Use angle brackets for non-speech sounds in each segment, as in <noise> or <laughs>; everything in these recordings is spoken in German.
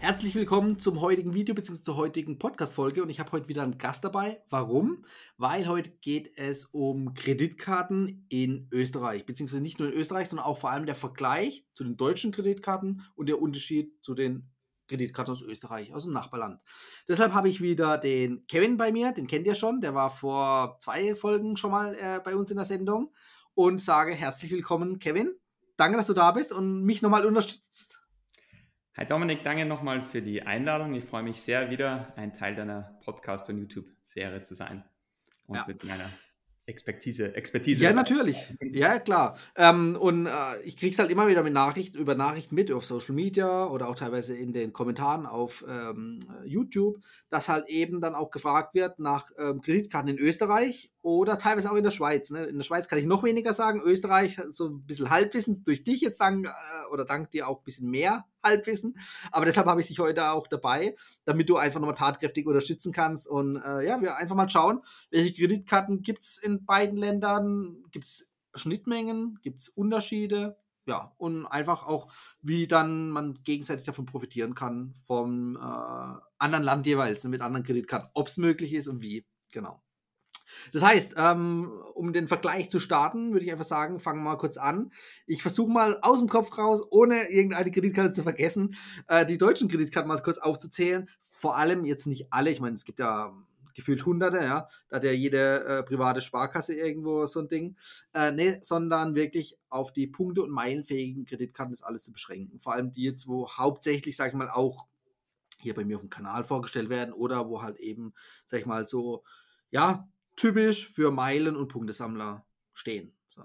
Herzlich willkommen zum heutigen Video bzw. zur heutigen Podcast-Folge und ich habe heute wieder einen Gast dabei. Warum? Weil heute geht es um Kreditkarten in Österreich, beziehungsweise nicht nur in Österreich, sondern auch vor allem der Vergleich zu den deutschen Kreditkarten und der Unterschied zu den Kreditkarten aus Österreich, aus dem Nachbarland. Deshalb habe ich wieder den Kevin bei mir, den kennt ihr schon, der war vor zwei Folgen schon mal äh, bei uns in der Sendung und sage herzlich willkommen, Kevin. Danke, dass du da bist und mich nochmal unterstützt. Hi Dominik, danke nochmal für die Einladung. Ich freue mich sehr, wieder ein Teil deiner Podcast- und YouTube-Serie zu sein und ja. mit meiner Expertise, Expertise. Ja, natürlich. Ja, klar. Ähm, und äh, ich kriege es halt immer wieder mit Nachrichten, über Nachrichten mit auf Social Media oder auch teilweise in den Kommentaren auf ähm, YouTube, dass halt eben dann auch gefragt wird nach ähm, Kreditkarten in Österreich oder teilweise auch in der Schweiz. Ne? In der Schweiz kann ich noch weniger sagen. Österreich so ein bisschen Halbwissen durch dich jetzt dank äh, oder dank dir auch ein bisschen mehr Halbwissen. Aber deshalb habe ich dich heute auch dabei, damit du einfach nochmal tatkräftig unterstützen kannst. Und äh, ja, wir einfach mal schauen, welche Kreditkarten gibt es in beiden Ländern? Gibt es Schnittmengen? Gibt es Unterschiede? Ja, und einfach auch, wie dann man gegenseitig davon profitieren kann vom äh, anderen Land jeweils, ne, mit anderen Kreditkarten, ob es möglich ist und wie. Genau. Das heißt, ähm, um den Vergleich zu starten, würde ich einfach sagen, fangen wir mal kurz an. Ich versuche mal aus dem Kopf raus, ohne irgendeine Kreditkarte zu vergessen, äh, die deutschen Kreditkarten mal kurz aufzuzählen. Vor allem jetzt nicht alle. Ich meine, es gibt ja gefühlt Hunderte, ja. Da hat ja jede äh, private Sparkasse irgendwo so ein Ding. Äh, nee, sondern wirklich auf die Punkte- und meilenfähigen Kreditkarten ist alles zu beschränken. Vor allem die jetzt, wo hauptsächlich, sag ich mal, auch hier bei mir auf dem Kanal vorgestellt werden oder wo halt eben, sag ich mal, so, ja, typisch für Meilen- und Punktesammler stehen. So.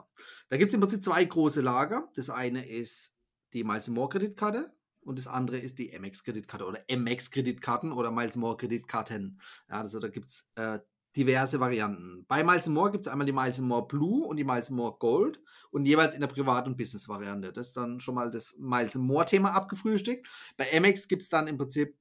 Da gibt es im Prinzip zwei große Lager. Das eine ist die Miles More Kreditkarte und das andere ist die MX Kreditkarte oder MX Kreditkarten oder Miles More Kreditkarten. Ja, also da gibt es äh, diverse Varianten. Bei Miles More gibt es einmal die Miles More Blue und die Miles More Gold und jeweils in der Privat- und Business-Variante. Das ist dann schon mal das Miles More-Thema abgefrühstückt. Bei MX gibt es dann im Prinzip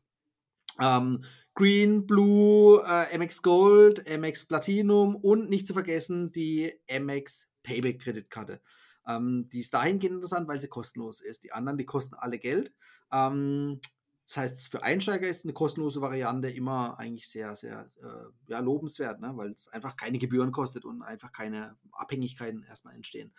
ähm, Green, Blue, äh, MX Gold, MX Platinum und nicht zu vergessen die MX Payback Kreditkarte. Ähm, die ist dahingehend interessant, weil sie kostenlos ist. Die anderen, die kosten alle Geld. Ähm, das heißt, für Einsteiger ist eine kostenlose Variante immer eigentlich sehr, sehr äh, ja, lobenswert, ne? weil es einfach keine Gebühren kostet und einfach keine Abhängigkeiten erstmal entstehen.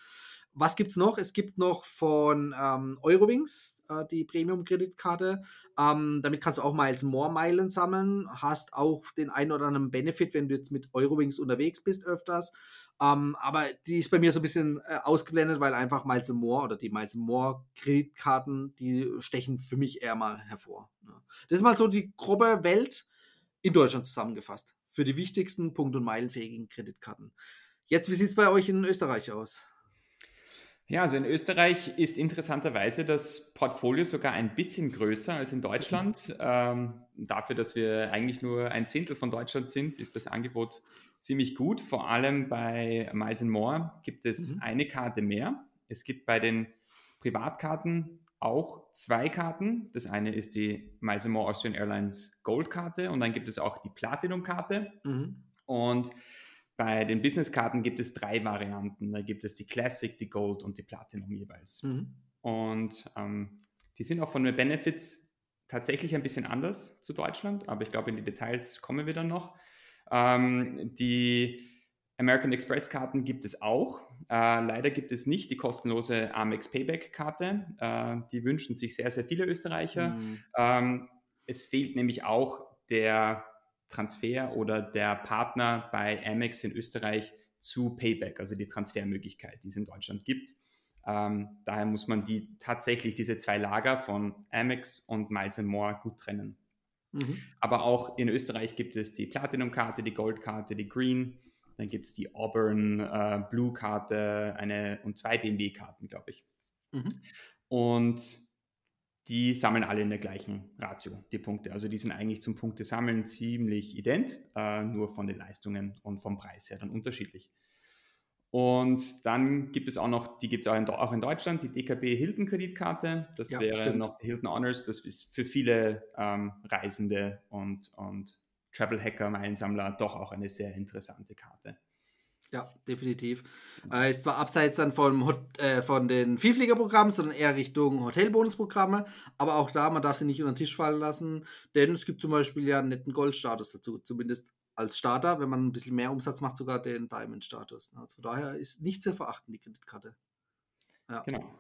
Was gibt es noch? Es gibt noch von ähm, Eurowings äh, die Premium-Kreditkarte. Ähm, damit kannst du auch Miles More Meilen sammeln. Hast auch den einen oder anderen Benefit, wenn du jetzt mit Eurowings unterwegs bist öfters. Ähm, aber die ist bei mir so ein bisschen äh, ausgeblendet, weil einfach Miles More oder die Miles More Kreditkarten, die stechen für mich eher mal hervor. Ne? Das ist mal so die grobe Welt in Deutschland zusammengefasst. Für die wichtigsten Punkt- und meilenfähigen Kreditkarten. Jetzt, wie sieht es bei euch in Österreich aus? Ja, also in Österreich ist interessanterweise das Portfolio sogar ein bisschen größer als in Deutschland. Mhm. Ähm, dafür, dass wir eigentlich nur ein Zehntel von Deutschland sind, ist das Angebot ziemlich gut. Vor allem bei Miles More gibt es mhm. eine Karte mehr. Es gibt bei den Privatkarten auch zwei Karten. Das eine ist die Miles More Austrian Airlines Gold Karte und dann gibt es auch die Platinum Karte. Mhm. Und bei den Business-Karten gibt es drei Varianten. Da gibt es die Classic, die Gold und die Platinum jeweils. Mhm. Und ähm, die sind auch von den Benefits tatsächlich ein bisschen anders zu Deutschland, aber ich glaube, in die Details kommen wir dann noch. Ähm, die American Express-Karten gibt es auch. Äh, leider gibt es nicht die kostenlose Amex Payback-Karte. Äh, die wünschen sich sehr, sehr viele Österreicher. Mhm. Ähm, es fehlt nämlich auch der Transfer oder der Partner bei Amex in Österreich zu Payback, also die Transfermöglichkeit, die es in Deutschland gibt. Ähm, daher muss man die tatsächlich diese zwei Lager von Amex und Miles More gut trennen. Mhm. Aber auch in Österreich gibt es die Platinum-Karte, die Gold-Karte, die Green, dann gibt es die Auburn äh, Blue-Karte eine, und zwei BMW-Karten, glaube ich. Mhm. Und die sammeln alle in der gleichen Ratio, die Punkte. Also die sind eigentlich zum Punktesammeln ziemlich ident, äh, nur von den Leistungen und vom Preis her dann unterschiedlich. Und dann gibt es auch noch, die gibt es auch in, auch in Deutschland, die DKB Hilton Kreditkarte. Das Ja, wäre stimmt. noch Hilton Honors. Das ist für viele ähm, Reisende und, und Travel Hacker, Meilensammler doch auch eine sehr interessante Karte. Ja, definitiv. Äh, ist zwar abseits dann vom, Hot- äh, von den Vielfliegerprogrammen, sondern eher Richtung Hotelbonusprogramme, aber auch da, man darf sie nicht unter den Tisch fallen lassen, denn es gibt zum Beispiel ja einen netten Goldstatus dazu, zumindest als Starter, wenn man ein bisschen mehr Umsatz macht, sogar den Diamond-Status. Also von daher ist nicht zu verachten, die Kreditkarte. Ja. Genau.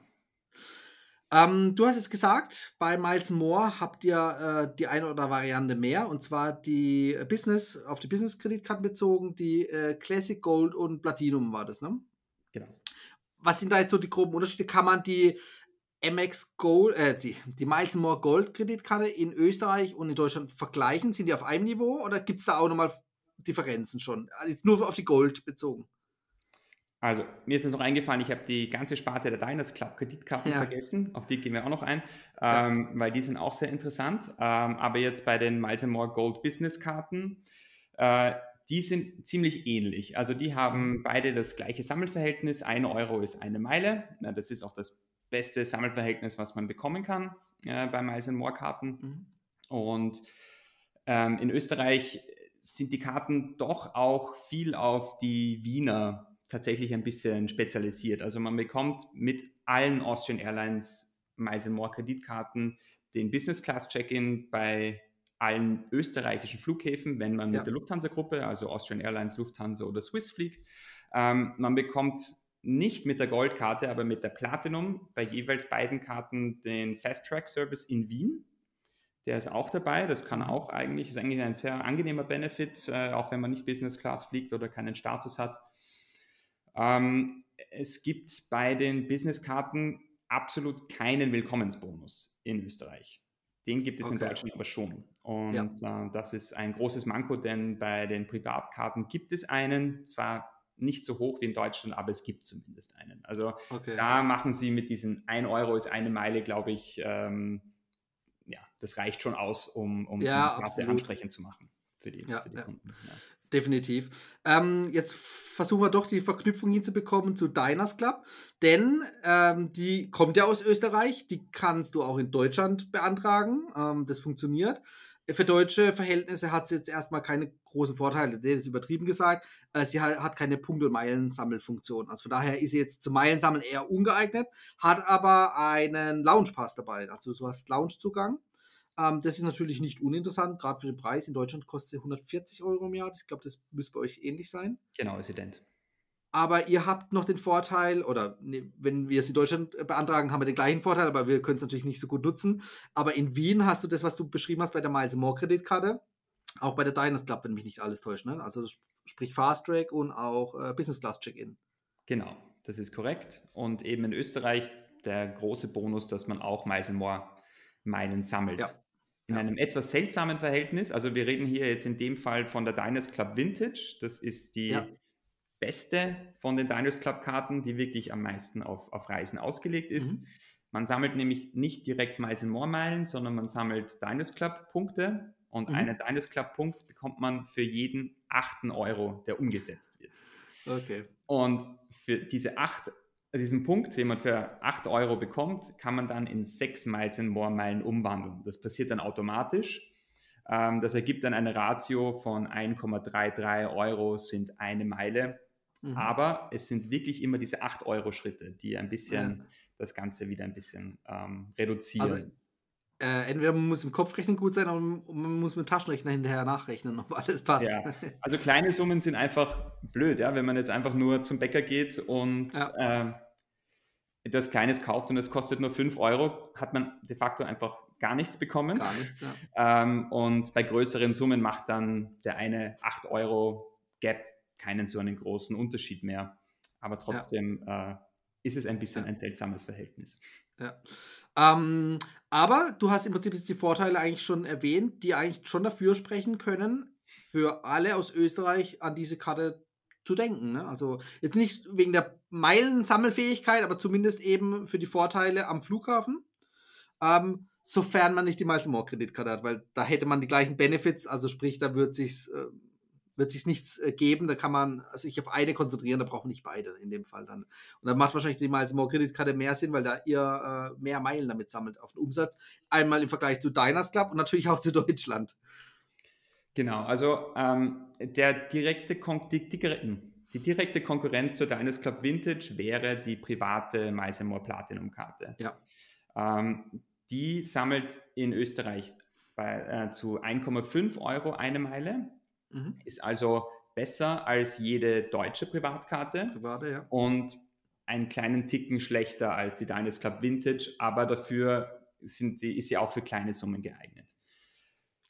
Ähm, du hast jetzt gesagt, bei Miles More habt ihr äh, die eine oder Variante mehr, und zwar die Business, auf die Business-Kreditkarten bezogen, die äh, Classic Gold und Platinum war das, ne? genau. Was sind da jetzt so die groben Unterschiede? Kann man die MX Gold, äh, die, die Miles More Gold Kreditkarte in Österreich und in Deutschland vergleichen? Sind die auf einem Niveau oder gibt es da auch nochmal Differenzen schon? Also nur auf die Gold bezogen. Also, mir ist jetzt noch eingefallen, ich habe die ganze Sparte der Diners Club Kreditkarten Ja. vergessen. Auf die gehen wir auch noch ein, Ja. ähm, weil die sind auch sehr interessant. Ähm, aber jetzt bei den Miles More Gold Business Karten, äh, die sind ziemlich ähnlich. Also, die haben beide das gleiche Sammelverhältnis. Ein Euro ist eine Meile. Na, das ist auch das beste Sammelverhältnis, was man bekommen kann äh, bei Miles More Karten. Mhm. Und ähm, in Österreich sind die Karten doch auch viel auf die Wiener tatsächlich ein bisschen spezialisiert. Also man bekommt mit allen Austrian Airlines Miles More Kreditkarten den Business Class Check-in bei allen österreichischen Flughäfen, wenn man Ja. mit der Lufthansa-Gruppe, also Austrian Airlines, Lufthansa oder Swiss fliegt. Ähm, man bekommt nicht mit der Goldkarte, aber mit der Platinum bei jeweils beiden Karten den Fast Track Service in Wien. Der ist auch dabei. Das kann auch eigentlich, ist eigentlich ein sehr angenehmer Benefit, äh, auch wenn man nicht Business Class fliegt oder keinen Status hat. Ähm, es gibt bei den Business-Karten absolut keinen Willkommensbonus in Österreich. Den gibt es in Okay. Deutschland aber schon. Und äh, das ist ein großes Manko, denn bei den Privatkarten gibt es einen, zwar nicht so hoch wie in Deutschland, aber es gibt zumindest einen. Also Okay. da machen sie mit diesen 1 Euro ist eine Meile, glaube ich, ähm, ja, das reicht schon aus, um, um Ja, die Karte absolut. ansprechend zu machen für die, Ja, für die ja. Kunden. Definitiv. Ähm, jetzt versuchen wir doch die Verknüpfung hinzubekommen zu Diners Club, denn ähm, die kommt ja aus Österreich, die kannst du auch in Deutschland beantragen. Ähm, das funktioniert. Für deutsche Verhältnisse hat sie jetzt erstmal keine großen Vorteile. Das ist übertrieben gesagt. Äh, sie hat, hat keine Punkt- und Meilensammelfunktion. Also von daher ist sie jetzt zum Meilensammeln eher ungeeignet, hat aber einen Lounge-Pass dabei. Also du hast Loungezugang. Ähm, das ist natürlich nicht uninteressant, gerade für den Preis. In Deutschland kostet sie 140 Euro im Jahr. Ich glaube, das müsste bei euch ähnlich sein. Genau, ist ident. Aber ihr habt noch den Vorteil, oder nee, wenn wir es in Deutschland äh, beantragen, haben wir den gleichen Vorteil, aber wir können es natürlich nicht so gut nutzen. Aber in Wien hast du das, was du beschrieben hast bei der Miles More Kreditkarte, auch bei der Diners Club, wenn mich nicht alles täuscht. Ne? Also sp- sprich Fast Track und auch äh, Business Class Check-in. Genau, das ist korrekt. Und eben in Österreich der große Bonus, dass man auch Miles More Meilen sammelt. Ja. In Ja. einem etwas seltsamen Verhältnis. Also wir reden hier jetzt in dem Fall von der Diners Club Vintage. Das ist die Ja. beste von den Diners Club Karten, die wirklich am meisten auf, auf Reisen ausgelegt ist. Mhm. Man sammelt nämlich nicht direkt Miles More Meilen, sondern man sammelt Diners Club Punkte. Und Mhm. einen Diners Club Punkt bekommt man für jeden achten Euro, der umgesetzt wird. Okay. Und für diese acht, diesen Punkt, den man für 8 Euro bekommt, kann man dann in 6 Miles and More Meilen umwandeln. Das passiert dann automatisch. Ähm, das ergibt dann eine Ratio von 1,33 Euro sind eine Meile. Mhm. Aber es sind wirklich immer diese 8 Euro Schritte, die ein bisschen das Ganze wieder ein bisschen ähm, reduzieren. Also, Äh, entweder man muss im Kopfrechnen gut sein oder man muss mit dem Taschenrechner hinterher nachrechnen, ob alles passt. Ja. <laughs> Also kleine Summen sind einfach blöd, ja, wenn man jetzt einfach nur zum Bäcker geht und ähm, etwas Kleines kauft und es kostet nur 5 Euro, hat man de facto einfach gar nichts bekommen. Gar nichts, ja. Ähm, und bei größeren Summen macht dann der eine 8 Euro Gap keinen so einen großen Unterschied mehr. Aber trotzdem äh, ist es ein bisschen Ja. ein seltsames Verhältnis. Ja. Ähm, aber du hast im Prinzip jetzt die Vorteile eigentlich schon erwähnt, die eigentlich schon dafür sprechen können, für alle aus Österreich an diese Karte zu denken. Ne? Also jetzt nicht wegen der Meilensammelfähigkeit, aber zumindest eben für die Vorteile am Flughafen. Ähm, sofern man nicht die Miles More Kreditkarte hat, weil da hätte man die gleichen Benefits, also sprich, da wird sich äh, wird sich nichts äh, geben. Da kann man sich auf eine konzentrieren, da braucht man nicht beide in dem Fall dann. Und dann macht wahrscheinlich die Miles More Kreditkarte mehr Sinn, weil da ihr äh, mehr Meilen damit sammelt auf den Umsatz. Einmal im Vergleich zu Diners Club und natürlich auch zu Deutschland. Genau, also ähm, der direkte Kon die, die, die, direkte Konkurrenz zur Diners Club Vintage wäre die private Miles More Platinum Karte. Ja. Ähm, die sammelt in Österreich bei, äh, zu 1,5 Euro eine Meile. Mhm. Ist also besser als jede deutsche Privatkarte. Private, ja. Und einen kleinen Ticken schlechter als die Diners Club Vintage, aber dafür sind sie, ist sie auch für kleine Summen geeignet.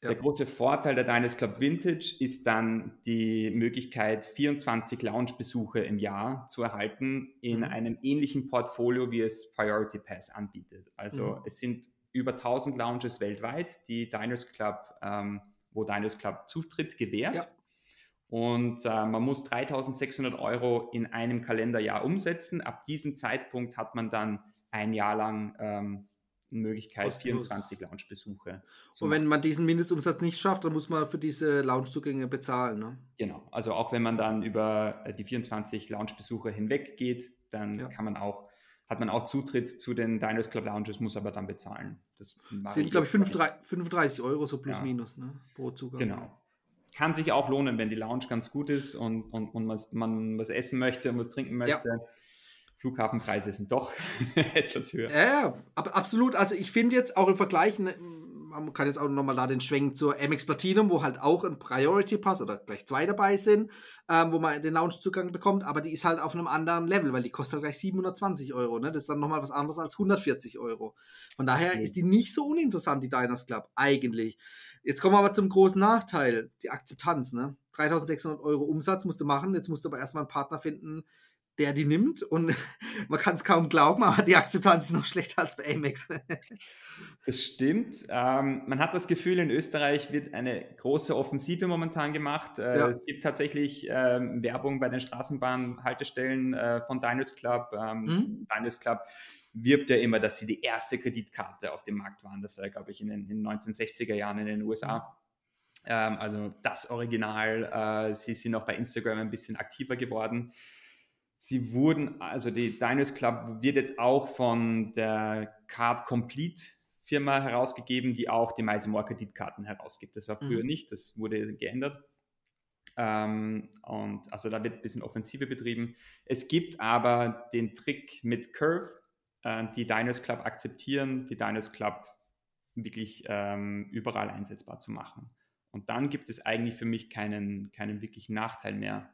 Ja. Der große Vorteil der Diners Club Vintage ist dann die Möglichkeit, 24 Lounge-Besuche im Jahr zu erhalten in mhm. einem ähnlichen Portfolio, wie es Priority Pass anbietet. Also mhm. es sind über 1000 Lounges weltweit, die Diners Club, ähm, wo Diners Club Zutritt gewährt. Ja. Und äh, man muss 3600 Euro in einem Kalenderjahr umsetzen. Ab diesem Zeitpunkt hat man dann ein Jahr lang ähm, Möglichkeit, Kostenlos. 24 Lounge-Besuche. Und wenn man diesen Mindestumsatz nicht schafft, dann muss man für diese Lounge-Zugänge bezahlen. Ne? Genau, also auch wenn man dann über äh, die 24 Lounge-Besuche hinweg geht, dann ja. kann man auch hat man auch Zutritt zu den Diners Club Lounges, muss aber dann bezahlen. Das sind, glaube ich, 35, 35 Euro so plus ja. minus ne, pro Zugang. Genau. Kann sich auch lohnen, wenn die Lounge ganz gut ist und, und, und man, man was essen möchte und was trinken möchte. Ja. Flughafenpreise sind doch <laughs> etwas höher. Ja, absolut. Also ich finde jetzt auch im Vergleich, ne, man kann jetzt auch nochmal da den Schwenk zur MX Platinum, wo halt auch ein Priority Pass oder gleich zwei dabei sind, ähm, wo man den Lounge-Zugang bekommt, aber die ist halt auf einem anderen Level, weil die kostet halt gleich 720 Euro. Ne? Das ist dann nochmal was anderes als 140 Euro. Von daher mhm. ist die nicht so uninteressant, die Diners Club, eigentlich. Jetzt kommen wir aber zum großen Nachteil, die Akzeptanz. Ne? 3600 Euro Umsatz musst du machen, jetzt musst du aber erstmal einen Partner finden, der die nimmt und <laughs> man kann es kaum glauben, aber die Akzeptanz ist noch schlechter als bei Amex. Das stimmt. Ähm, man hat das Gefühl, in Österreich wird eine große Offensive momentan gemacht. Äh, ja. Es gibt tatsächlich ähm, Werbung bei den Straßenbahnhaltestellen äh, von Diners Club. Ähm, mhm. Diners Club wirbt ja immer, dass sie die erste Kreditkarte auf dem Markt waren. Das war, glaube ich, in den, in den 1960er Jahren in den USA. Mhm. Ähm, also das Original. Äh, sie sind auch bei Instagram ein bisschen aktiver geworden. Sie wurden, also die Diners Club wird jetzt auch von der Card Complete Firma herausgegeben, die auch die Miles More Kreditkarten herausgibt. Das war früher mhm. nicht, das wurde geändert. Ähm, und also da wird ein bisschen Offensive betrieben. Es gibt aber den Trick mit Curve, äh, die Diners Club akzeptieren, die Diners Club wirklich ähm, überall einsetzbar zu machen. Und dann gibt es eigentlich für mich keinen, keinen wirklichen Nachteil mehr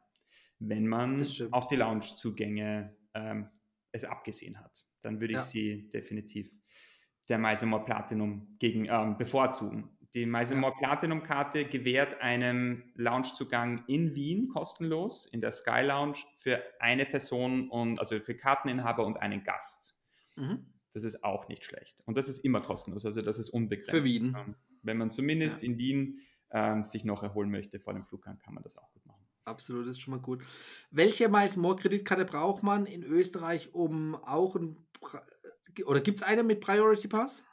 wenn man auf die Lounge-Zugänge ähm, es abgesehen hat. Dann würde ich ja. sie definitiv der Meisemore Platinum gegen, ähm, bevorzugen. Die Meisemore ja. Platinum-Karte gewährt einem Loungezugang in Wien kostenlos, in der Sky Lounge, für eine Person und also für Karteninhaber und einen Gast. Mhm. Das ist auch nicht schlecht. Und das ist immer kostenlos, also das ist unbegrenzt. Für Wien. Ähm, wenn man zumindest ja. in Wien ähm, sich noch erholen möchte vor dem Fluggang, kann man das auch gut machen. Absolut, das ist schon mal gut. Welche Miles More Kreditkarte braucht man in Österreich, um auch ein. Oder gibt es eine mit Priority Pass?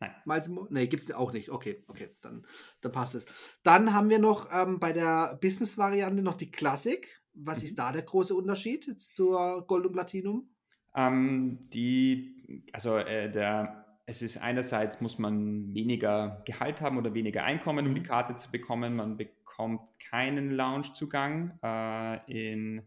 Nein. Miles More? Nee, gibt es auch nicht. Okay, okay, dann, dann passt es. Dann haben wir noch ähm, bei der Business-Variante noch die Classic. Was mhm. ist da der große Unterschied jetzt zur Gold und Platinum? Ähm, die, also äh, der, es ist einerseits muss man weniger Gehalt haben oder weniger Einkommen, um die mhm. Karte zu bekommen. Man bekommt bekommt keinen Lounge-Zugang äh, in,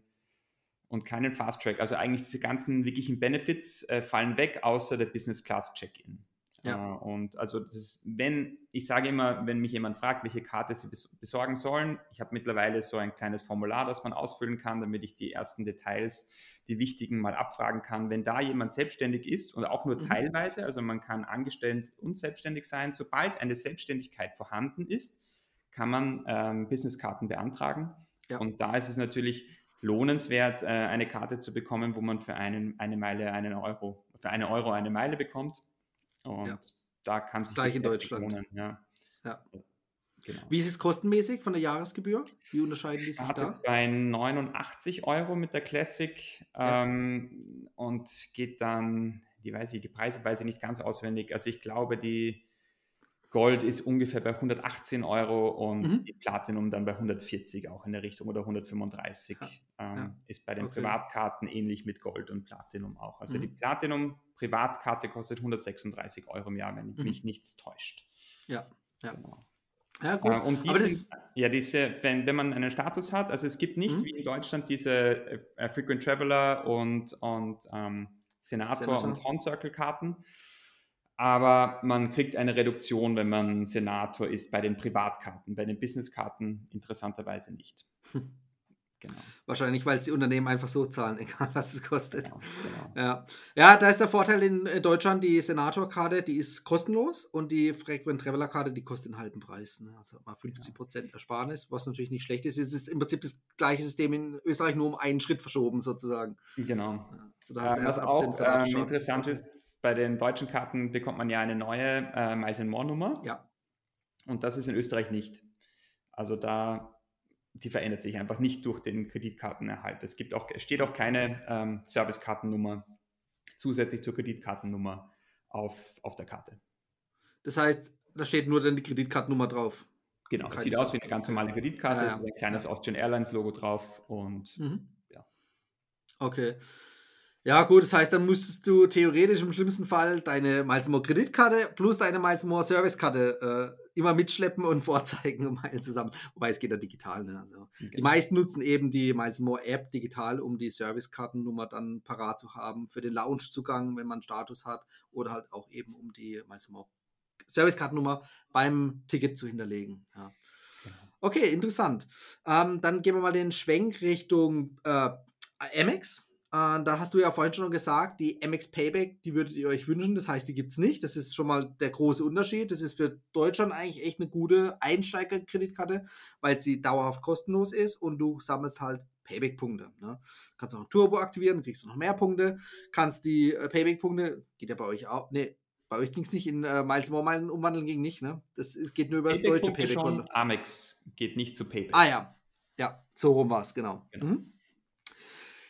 und keinen Fast Track. Also eigentlich diese ganzen wirklichen Benefits äh, fallen weg, außer der Business Class Check-in. Ja. Äh, und also das, wenn, ich sage immer, wenn mich jemand fragt, welche Karte sie besorgen sollen, ich habe mittlerweile so ein kleines Formular, das man ausfüllen kann, damit ich die ersten Details, die wichtigen mal abfragen kann. Wenn da jemand selbstständig ist und auch nur mhm. teilweise, also man kann angestellt und selbstständig sein, sobald eine Selbstständigkeit vorhanden ist, kann man ähm, Businesskarten beantragen. Ja. Und da ist es natürlich lohnenswert, äh, eine Karte zu bekommen, wo man für einen, eine Meile einen Euro, für eine Euro eine Meile bekommt. Und ja. da kann sich gleich in Deutschland. Lohnen. Ja. ja. Genau. Wie ist es kostenmäßig von der Jahresgebühr? Wie unterscheiden die sich da? Bei 89 Euro mit der Classic ähm, und geht dann, die weiß ich, die Preise weiß ich nicht ganz auswendig. Also ich glaube, die Gold ist ungefähr bei 118 Euro und mhm. die Platinum dann bei 140 auch in der Richtung oder 135. Ja. Ähm, ja. Ist bei den okay. Privatkarten ähnlich mit Gold und Platinum auch. Also mhm. die Platinum Privatkarte kostet 136 Euro im Jahr, wenn mhm. mich nichts täuscht. Ja, ja. Genau. Ja, gut. Äh, und diese, das, ja, diese, wenn, wenn man einen Status hat, also es gibt nicht mhm. wie in Deutschland diese äh, Frequent Traveler und, und ähm, Senator, Senator, und Horn Circle Karten, aber man kriegt eine Reduktion, wenn man Senator ist bei den Privatkarten, bei den Businesskarten interessanterweise nicht. Hm. Genau. Wahrscheinlich, weil die Unternehmen einfach so zahlen, <laughs> egal was es kostet. Genau, genau. Ja. ja, da ist der Vorteil in Deutschland, die Senator-Karte, die ist kostenlos und die Frequent Traveler-Karte, die kostet einen halben Preis. Ne? Also mal 50 Prozent Ersparnis, was natürlich nicht schlecht ist. Es ist im Prinzip das gleiche System in Österreich, nur um einen Schritt verschoben sozusagen. Genau. Also da ähm, was auch ähm, interessant ist, bei den deutschen Karten bekommt man ja eine neue äh, Miles More Nummer. Ja. Und das ist in Österreich nicht. Also da, die verändert sich einfach nicht durch den Kreditkartenerhalt. Es gibt auch, es steht auch keine ähm, Servicekartennummer zusätzlich zur Kreditkartennummer auf, auf der Karte. Das heißt, da steht nur dann die Kreditkartennummer drauf. Genau, es sieht aus wie eine ganz normale Kreditkarte, ja, ja. ein kleines Austrian Airlines Logo drauf und mhm. ja. Okay. Ja, gut, das heißt, dann müsstest du theoretisch im schlimmsten Fall deine Miles More Kreditkarte plus deine Miles More Servicekarte äh, immer mitschleppen und <laughs> vorzeigen, um Miles zusammen. Wobei es geht ja digital. Ne? Also, okay. Die meisten nutzen eben die Miles More App digital, um die Servicekartennummer dann parat zu haben für den Loungezugang, wenn man Status hat, oder halt auch eben um die Miles More Servicekartennummer beim Ticket zu hinterlegen. Ja. Genau. Okay, interessant. Ähm, dann gehen wir mal den Schwenk Richtung äh, Amex. Äh, da hast du ja vorhin schon gesagt, die MX Payback, die würdet ihr euch wünschen. Das heißt, die gibt es nicht. Das ist schon mal der große Unterschied. Das ist für Deutschland eigentlich echt eine gute Einsteigerkreditkarte, weil sie dauerhaft kostenlos ist und du sammelst halt Payback-Punkte. Ne? Kannst auch ein Turbo aktivieren, kriegst du noch mehr Punkte. Kannst die äh, Payback-Punkte, geht ja bei euch auch, ne, bei euch ging es nicht in äh, Miles More Meilen umwandeln ging nicht, ne? Das geht nur über das deutsche Payback-Konto. Amex geht nicht zu Payback. Ah ja, ja, so rum war es, genau. genau. Mhm.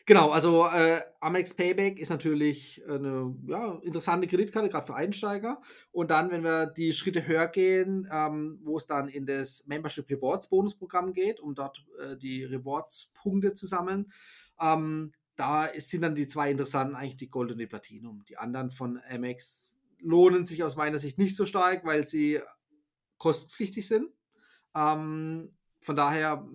Genau, also äh, Amex Payback ist natürlich eine ja, interessante Kreditkarte, gerade für Einsteiger. Und dann, wenn wir die Schritte höher gehen, ähm, wo es dann in das Membership Rewards Bonusprogramm geht, um dort äh, die Rewards-Punkte zu sammeln, ähm, da sind dann die zwei interessanten eigentlich die Gold und die Platinum. Die anderen von Amex lohnen sich aus meiner Sicht nicht so stark, weil sie kostenpflichtig sind. Ähm, von daher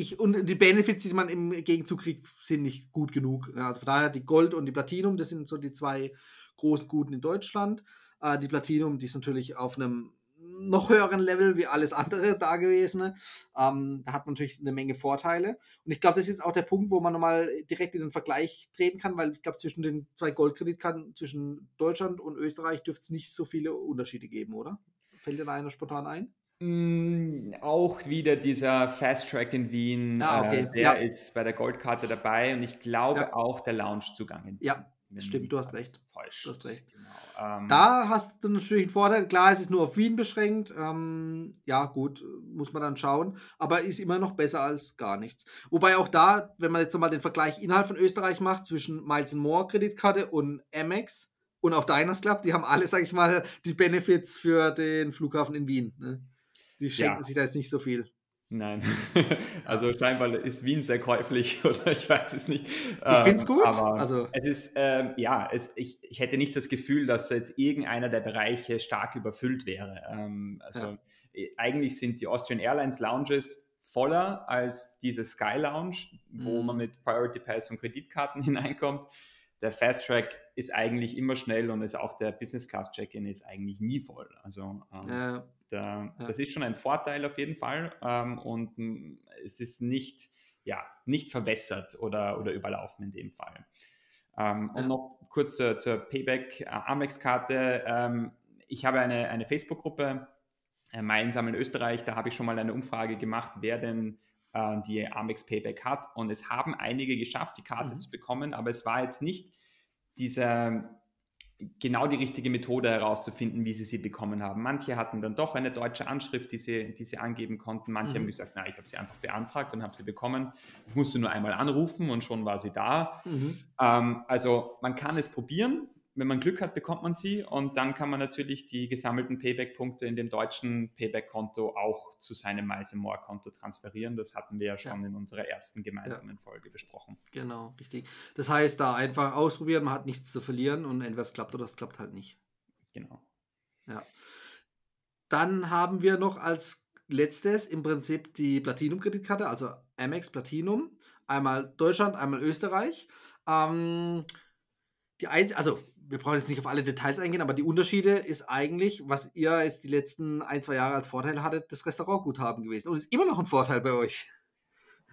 ich, und die Benefits, die man im Gegenzug kriegt, sind nicht gut genug. Also von daher die Gold und die Platinum, das sind so die zwei großen Guten in Deutschland. Äh, die Platinum, die ist natürlich auf einem noch höheren Level wie alles andere <laughs> da gewesen. Ähm, da hat man natürlich eine Menge Vorteile. Und ich glaube, das ist auch der Punkt, wo man nochmal direkt in den Vergleich treten kann, weil ich glaube, zwischen den zwei Goldkreditkarten, zwischen Deutschland und Österreich dürfte es nicht so viele Unterschiede geben, oder? Fällt dir da einer spontan ein? Mm, auch wieder dieser Fast Track in Wien, ah, okay. äh, der ja. ist bei der Goldkarte dabei und ich glaube ja. auch der Loungezugang in Wien. Ja, stimmt, du hast recht. Täuscht. Du hast recht. Genau. Ähm, da hast du natürlich einen Vorteil. Klar, es ist nur auf Wien beschränkt. Ähm, ja, gut, muss man dann schauen. Aber ist immer noch besser als gar nichts. Wobei auch da, wenn man jetzt nochmal den Vergleich innerhalb von Österreich macht zwischen Miles More Kreditkarte und Amex und auch Diners Club, die haben alle, sag ich mal, die Benefits für den Flughafen in Wien. Ne? Die schenken ja. sich da jetzt nicht so viel. Nein, <laughs> also scheinbar ist Wien sehr käuflich <laughs> oder ich weiß es nicht. Ich finde es gut. Aber also. es ist, ähm, ja, es, ich, ich hätte nicht das Gefühl, dass jetzt irgendeiner der Bereiche stark überfüllt wäre. Ähm, also ja. Äh, eigentlich sind die Austrian Airlines Lounges voller als diese Sky Lounge, wo mhm. man mit Priority Pass und Kreditkarten <laughs> hineinkommt. Der Fast Track ist eigentlich immer schnell und ist auch der Business Class Check-in ist eigentlich nie voll. Also ähm, ja. Da, ja. Das ist schon ein Vorteil auf jeden Fall ähm, und es ist nicht, ja, nicht verwässert oder, oder überlaufen in dem Fall. Ähm, ja. Und noch kurz zur, zur Payback äh, Amex-Karte. Ähm, ich habe eine, eine Facebook-Gruppe, äh, Meilen sammeln Österreich, da habe ich schon mal eine Umfrage gemacht, wer denn äh, die Amex Payback hat. Und es haben einige geschafft, die Karte mhm. zu bekommen, aber es war jetzt nicht dieser genau die richtige Methode herauszufinden, wie sie sie bekommen haben. Manche hatten dann doch eine deutsche Anschrift, die sie, die sie angeben konnten. Manche mhm. haben gesagt, na, ich habe sie einfach beantragt und habe sie bekommen. Ich musste nur einmal anrufen und schon war sie da. Mhm. Ähm, also man kann es probieren. Wenn man Glück hat, bekommt man sie und dann kann man natürlich die gesammelten Payback-Punkte in dem deutschen Payback-Konto auch zu seinem Miles More-Konto transferieren. Das hatten wir ja schon ja. in unserer ersten gemeinsamen ja. Folge besprochen. Genau, richtig. Das heißt, da einfach ausprobieren, man hat nichts zu verlieren und entweder es klappt oder es klappt halt nicht. Genau. Ja. Dann haben wir noch als letztes im Prinzip die Platinum-Kreditkarte, also Amex Platinum. Einmal Deutschland, einmal Österreich. Ähm, die Einz also wir brauchen jetzt nicht auf alle Details eingehen, aber die Unterschiede ist eigentlich, was ihr jetzt die letzten ein, zwei Jahre als Vorteil hattet, das Restaurantguthaben gewesen. Und ist immer noch ein Vorteil bei euch.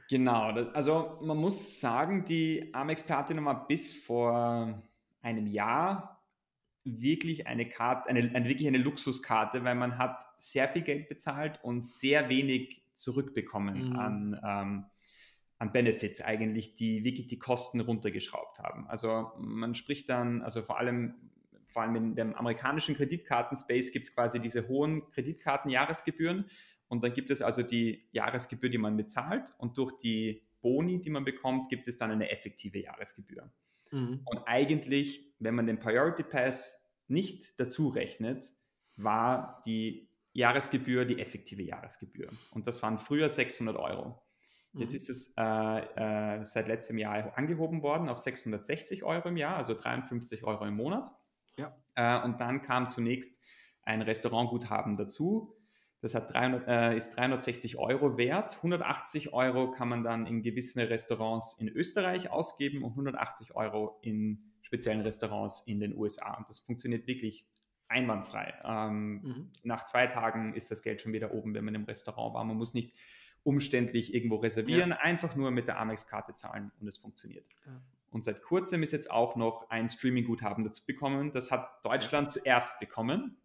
Genau, das, also man muss sagen, die Amex Platinum war bis vor einem Jahr wirklich eine Karte, eine, eine, wirklich eine Luxuskarte, weil man hat sehr viel Geld bezahlt und sehr wenig zurückbekommen mhm. an ähm, an Benefits eigentlich, die wirklich die Kosten runtergeschraubt haben. Also man spricht dann, also vor allem, vor allem in dem amerikanischen Kreditkartenspace gibt es quasi diese hohen Kreditkartenjahresgebühren und dann gibt es also die Jahresgebühr, die man bezahlt und durch die Boni, die man bekommt, gibt es dann eine effektive Jahresgebühr. Mhm. Und eigentlich, wenn man den Priority Pass nicht dazu rechnet, war die Jahresgebühr die effektive Jahresgebühr. Und das waren früher 600 Euro. Jetzt mhm. ist es äh, äh, seit letztem Jahr angehoben worden auf 660 Euro im Jahr, also 53 Euro im Monat. Ja. Äh, und dann kam zunächst ein Restaurantguthaben dazu. Das hat 300, äh, ist 360 Euro wert. 180 Euro kann man dann in gewissen Restaurants in Österreich ausgeben und 180 Euro in speziellen Restaurants in den USA. Und das funktioniert wirklich einwandfrei. Ähm, mhm. Nach zwei Tagen ist das Geld schon wieder oben, wenn man im Restaurant war. Man muss nicht umständlich irgendwo reservieren, ja. einfach nur mit der Amex-Karte zahlen und es funktioniert. Ja. Und seit kurzem ist jetzt auch noch ein Streaming-Guthaben dazu bekommen. Das hat Deutschland zuerst bekommen.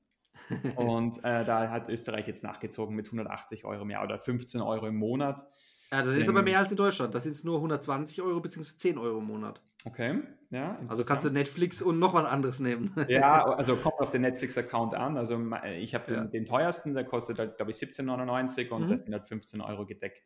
<laughs> und äh, da hat Österreich jetzt nachgezogen mit 180 Euro im Jahr oder 15 Euro im Monat. Ja, das ist aber mehr als in Deutschland. Das sind nur 120 Euro bzw. 10 Euro im Monat. Okay, ja. Also kannst du Netflix und noch was anderes nehmen. <laughs> Ja, also kommt auf den Netflix-Account an. Also ich habe den, ja. den, teuersten, der kostet halt, glaube ich, 17,99 und mhm. das sind halt 15 Euro gedeckt.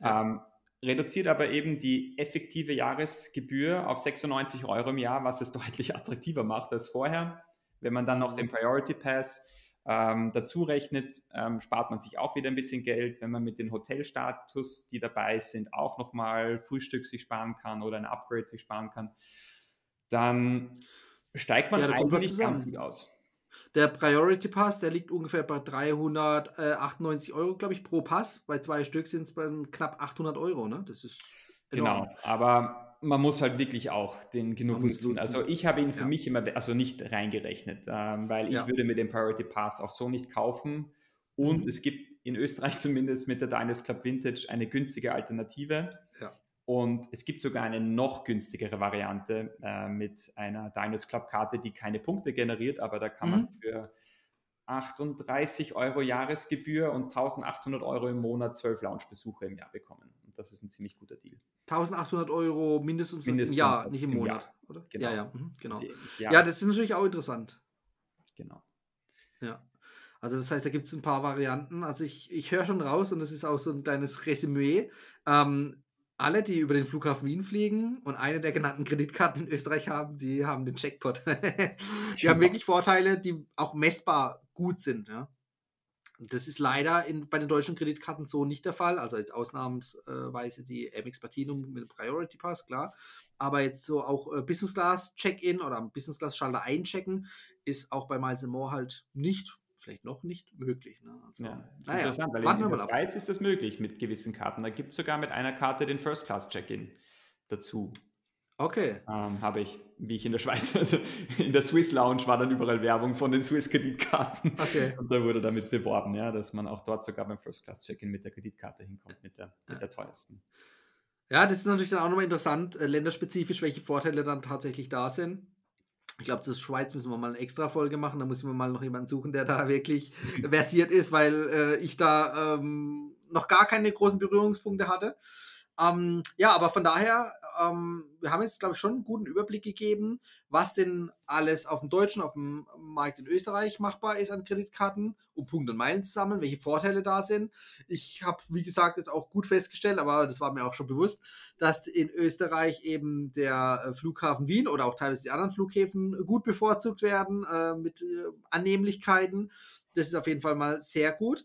Ja. Ähm, reduziert aber eben die effektive Jahresgebühr auf 96 Euro im Jahr, was es <laughs> deutlich attraktiver macht als vorher. Wenn man dann noch mhm. den Priority Pass ähm, dazu rechnet, ähm, spart man sich auch wieder ein bisschen Geld, wenn man mit den Hotelstatus, die dabei sind, auch nochmal Frühstück sich sparen kann oder ein Upgrade sich sparen kann, dann steigt man ja, eigentlich ganz gut aus. Der Priority Pass, der liegt ungefähr bei 398 Euro, glaube ich, pro Pass. Bei zwei Stück sind es knapp 800 Euro. Ne? Das ist enorm. Genau, aber man muss halt wirklich auch den genug nutzen. Also ich habe ihn für ja. mich immer, also nicht reingerechnet, ähm, weil ich ja. würde mir den Priority Pass auch so nicht kaufen. Und mhm. es gibt in Österreich <laughs> zumindest mit der Diners Club Vintage eine günstige Alternative. Ja. Und es gibt sogar eine noch günstigere Variante äh, mit einer Diners Club Karte, die keine Punkte generiert, aber da kann mhm. man für 38 Euro Jahresgebühr und 1800 Euro im Monat 12 Lounge-Besuche im Jahr bekommen. Und das ist ein ziemlich guter Deal. 1800 Euro Mindestumsatz Mindest im Jahr, nicht im Monat, Jahr. oder? Genau. Ja, ja, mhm, genau. Ja, das ist natürlich auch interessant. Genau. Ja. Also das heißt, da gibt es ein paar Varianten. Also ich, ich höre schon raus und das ist auch so ein kleines Resümee. Ähm, alle, die über den Flughafen Wien fliegen und eine der genannten Kreditkarten in Österreich haben, die haben den Jackpot. <laughs> die haben wirklich Vorteile, die auch messbar gut sind. Ja? Das ist leider in, bei den deutschen Kreditkarten so nicht der Fall. Also jetzt ausnahmsweise die Amex Platinum mit dem Priority Pass, klar. Aber jetzt so auch äh, Business Class Check-in oder Business Class Schalter einchecken ist auch bei Miles More halt nicht vielleicht noch nicht möglich. Ne? Also, ja, naja, interessant, weil in, in der Schweiz ist das möglich mit gewissen Karten. Da gibt es sogar mit einer Karte den First Class Check-in dazu. Okay. Ähm, Habe ich, wie ich in der Schweiz, <laughs> also in der Swiss Lounge war dann überall Werbung von den Swiss Kreditkarten. Okay. Und da wurde damit beworben, ja, dass man auch dort sogar beim First Class Check-in mit der Kreditkarte hinkommt, mit der, mit der teuersten. Ja, das ist natürlich dann auch nochmal interessant, äh, länderspezifisch, welche Vorteile dann tatsächlich da sind. Ich glaube, zur Schweiz müssen wir mal eine extra Folge machen. Da muss ich mir mal noch jemanden suchen, der da wirklich <laughs> versiert ist, weil äh, ich da ähm, noch gar keine großen Berührungspunkte hatte. Ähm, ja, aber von daher ähm, wir haben jetzt, glaube ich, schon einen guten Überblick gegeben, was denn alles auf dem deutschen, auf dem Markt in Österreich machbar ist an Kreditkarten, um Punkte und Meilen zu sammeln, welche Vorteile da sind. Ich habe, wie gesagt, jetzt auch gut festgestellt, aber das war mir auch schon bewusst, dass in Österreich eben der äh, Flughafen Wien oder auch teilweise die anderen Flughäfen gut bevorzugt werden äh, mit äh, Annehmlichkeiten. Das ist auf jeden Fall mal sehr gut.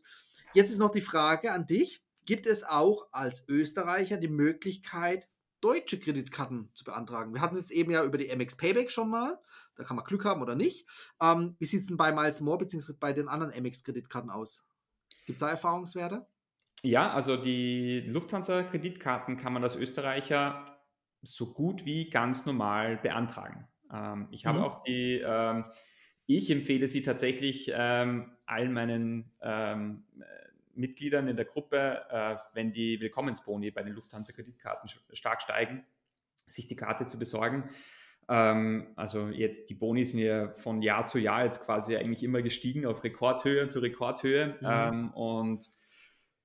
Jetzt ist noch die Frage an dich gibt es auch als Österreicher die Möglichkeit, deutsche Kreditkarten zu beantragen. Wir hatten es jetzt eben ja über die MX Payback schon mal. Da kann man Glück haben oder nicht. Ähm, wie sieht es denn bei Miles More bzw. bei den anderen MX-Kreditkarten aus? Gibt es da Erfahrungswerte? Ja, also die Lufthansa-Kreditkarten kann man als Österreicher so gut wie ganz normal beantragen. Ähm, ich habe mhm. auch die, ähm, ich empfehle sie tatsächlich ähm, all meinen ähm, Mitgliedern in der Gruppe, äh, wenn die Willkommensboni bei den Lufthansa-Kreditkarten stark steigen, sich die Karte zu besorgen. Ähm, also jetzt die Boni sind ja von Jahr zu Jahr jetzt quasi eigentlich immer gestiegen auf Rekordhöhe zu Rekordhöhe. Mhm. Ähm, und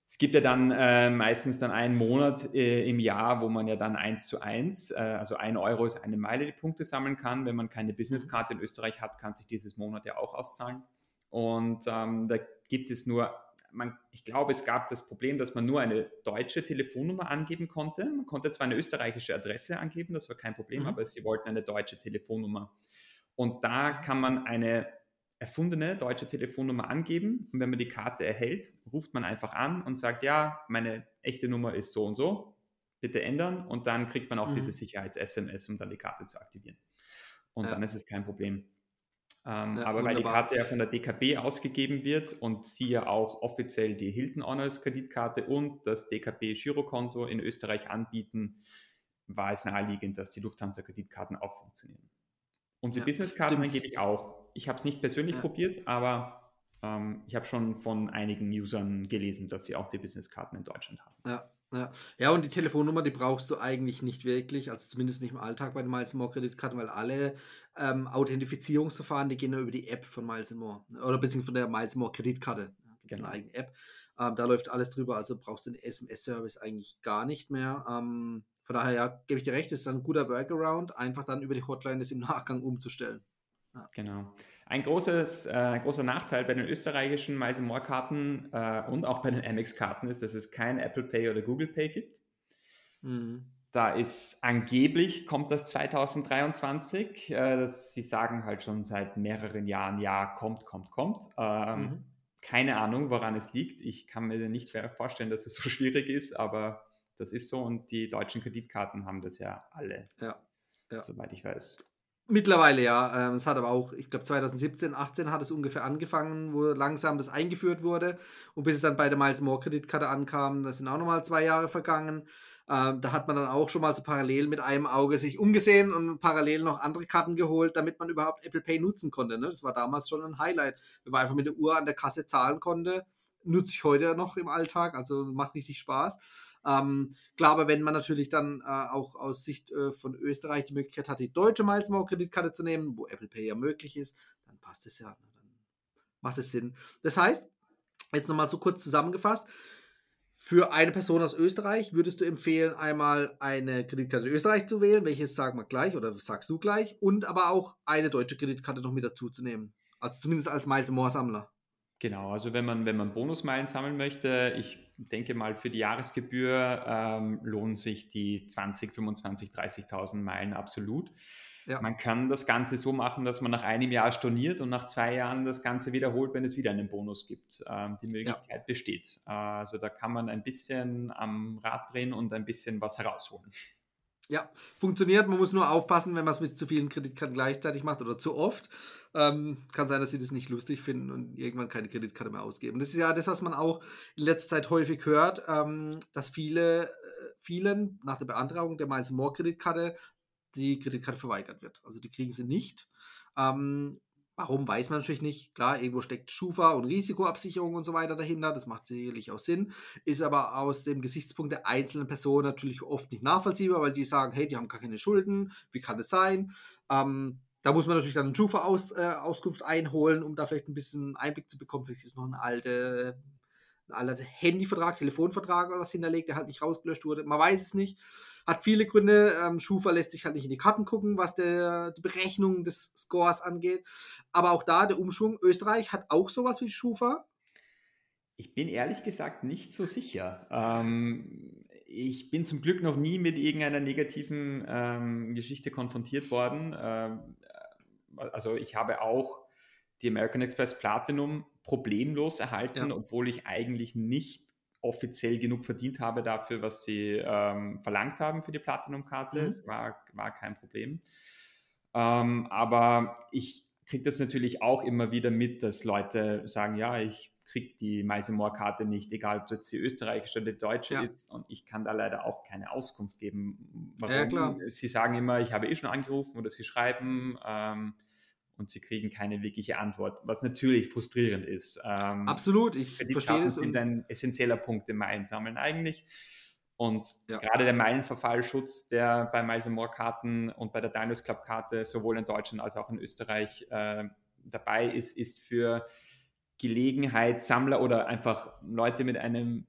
es gibt ja dann äh, meistens dann einen Monat äh, im Jahr, wo man ja dann eins zu eins, äh, also ein Euro ist eine Meile, die Punkte sammeln kann. Wenn man keine Businesskarte in Österreich hat, kann sich dieses Monat ja auch auszahlen. Und ähm, da gibt es nur man, ich glaube, es gab das Problem, dass man nur eine deutsche Telefonnummer angeben konnte. Man konnte zwar eine österreichische Adresse angeben, das war kein Problem, mhm. aber sie wollten eine deutsche Telefonnummer. Und da kann man eine erfundene deutsche Telefonnummer angeben und wenn man die Karte erhält, ruft man einfach an und sagt, ja, meine echte Nummer ist so und so, bitte ändern und dann kriegt man auch mhm. diese Sicherheits-SMS, um dann die Karte zu aktivieren. Und ja. dann ist es kein Problem. Ähm, ja, aber wunderbar. weil die Karte ja von der DKB ausgegeben wird und sie ja auch offiziell die Hilton Honors Kreditkarte und das DKB Girokonto in Österreich anbieten, war es naheliegend, dass die Lufthansa Kreditkarten auch funktionieren. Und die ja, Businesskarten gebe ich auch. Ich habe es nicht persönlich ja. probiert, aber ähm, ich habe schon von einigen Usern gelesen, dass sie auch die Businesskarten in Deutschland haben. Ja, ja. ja, und die Telefonnummer, die brauchst du eigentlich nicht wirklich, also zumindest nicht im Alltag bei den Miles More Kreditkarten, weil alle ähm, Authentifizierungsverfahren, die gehen nur über die App von Miles More oder beziehungsweise von der Miles More Kreditkarte. Ja, gibt genau. eine eigene App. Ähm, da läuft alles drüber, also brauchst du den SMS-Service eigentlich gar nicht mehr. Ähm, von daher, ja, gebe ich dir recht, ist dann ein guter Workaround, einfach dann über die Hotline das im Nachgang umzustellen. Genau. Ein großes, äh, großer Nachteil bei den österreichischen Miles More Karten äh, und auch bei den Amex Karten ist, dass es kein Apple Pay oder Google Pay gibt. Mhm. Da ist angeblich, kommt das 2023. Äh, das, sie sagen halt schon seit mehreren Jahren, ja, kommt, kommt, kommt. Ähm, mhm. Keine Ahnung, woran es liegt. Ich kann mir nicht vorstellen, dass es so <laughs> schwierig ist, aber das ist so und die deutschen Kreditkarten haben das ja alle. Ja. ja. Soweit ich weiß. Mittlerweile ja. Ähm, es hat aber auch, ich glaube 2017, 18 hat es ungefähr angefangen, wo langsam das eingeführt wurde. Und bis es dann bei der Miles More Kreditkarte ankam, das sind auch nochmal zwei Jahre vergangen. Ähm, da hat man dann auch schon mal so parallel mit einem Auge sich umgesehen und parallel noch andere Karten geholt, damit man überhaupt Apple Pay nutzen konnte. Ne? Das war damals schon ein Highlight, wenn man einfach mit der Uhr an der Kasse zahlen konnte. Nutze ich heute noch im Alltag, also macht richtig Spaß. Ähm, klar, aber wenn man natürlich dann äh, auch aus Sicht äh, von Österreich die Möglichkeit hat, die deutsche Miles More Kreditkarte zu nehmen, wo Apple Pay ja möglich ist, dann passt es ja. Ne? Dann macht es Sinn. Das heißt, jetzt nochmal so kurz zusammengefasst, für eine Person aus Österreich würdest du empfehlen, einmal eine Kreditkarte in Österreich zu wählen, welches sagen wir gleich oder sagst du gleich, und aber auch eine deutsche Kreditkarte noch mit dazu zu nehmen. Also zumindest als Miles More Sammler. Genau, also wenn man, wenn man Bonusmeilen sammeln möchte, ich denke mal für die Jahresgebühr ähm, lohnen sich die 20, 25, 30.000 Meilen absolut. Ja. Man kann das Ganze so machen, dass man nach einem Jahr storniert und nach zwei Jahren das Ganze wiederholt, wenn es wieder einen Bonus gibt. Ähm, die Möglichkeit ja. besteht. Äh, also da kann man ein bisschen am Rad drehen und ein bisschen was herausholen. Ja, funktioniert. Man muss nur aufpassen, wenn man es mit zu vielen Kreditkarten gleichzeitig macht oder zu oft. Ähm, kann sein, dass sie das nicht lustig finden und irgendwann keine Kreditkarte mehr ausgeben. Das ist ja das, was man auch in letzter Zeit häufig hört, ähm, dass viele, äh, vielen nach der Beantragung der Miles More Kreditkarte die Kreditkarte verweigert wird. Also die kriegen sie nicht. Ähm, warum weiß man natürlich nicht. Klar, irgendwo steckt Schufa und Risikoabsicherung und so weiter dahinter. Das macht sicherlich auch Sinn. Ist aber aus dem Gesichtspunkt der einzelnen Person natürlich oft nicht nachvollziehbar, weil die sagen, hey, die haben gar keine Schulden. Wie kann das sein? Ähm, da muss man natürlich dann eine Schufa-Auskunft äh, einholen, um da vielleicht ein bisschen Einblick zu bekommen. Vielleicht ist noch eine alte ein alter Handyvertrag, Telefonvertrag oder was hinterlegt, der halt nicht rausgelöscht wurde. Man weiß es nicht. Hat viele Gründe. Ähm, Schufa lässt sich halt nicht in die Karten gucken, was der, die Berechnung des Scores angeht. Aber auch da der Umschwung. Österreich hat auch sowas wie Schufa. Ich bin ehrlich gesagt nicht so sicher. Ähm, ich bin zum Glück noch nie mit irgendeiner negativen ähm, Geschichte konfrontiert worden. Ähm, also ich habe auch die American Express Platinum problemlos erhalten, ja. obwohl ich eigentlich nicht offiziell genug verdient habe dafür, was sie ähm, verlangt haben für die Platinum-Karte. Mhm. Es war, war kein Problem. Ähm, aber ich kriege das natürlich auch immer wieder mit, dass Leute sagen, ja, ich kriege die Meisemore-Karte nicht, egal ob das die österreichische oder die deutsche ja. ist. Und ich kann da leider auch keine Auskunft geben. Warum? Ja, klar. Sie sagen immer, ich habe eh schon angerufen oder sie schreiben. Ähm, und sie kriegen keine wirkliche Antwort, was natürlich frustrierend ist. Ähm, Absolut, ich verstehe das. sind ein essentieller Punkt im Meilensammeln eigentlich. Und ja. gerade der Meilenverfallschutz, der bei Miles Karten und bei der Diners Club Karte sowohl in Deutschland als auch in Österreich äh, dabei ist, ist für Gelegenheitssammler oder einfach Leute mit einem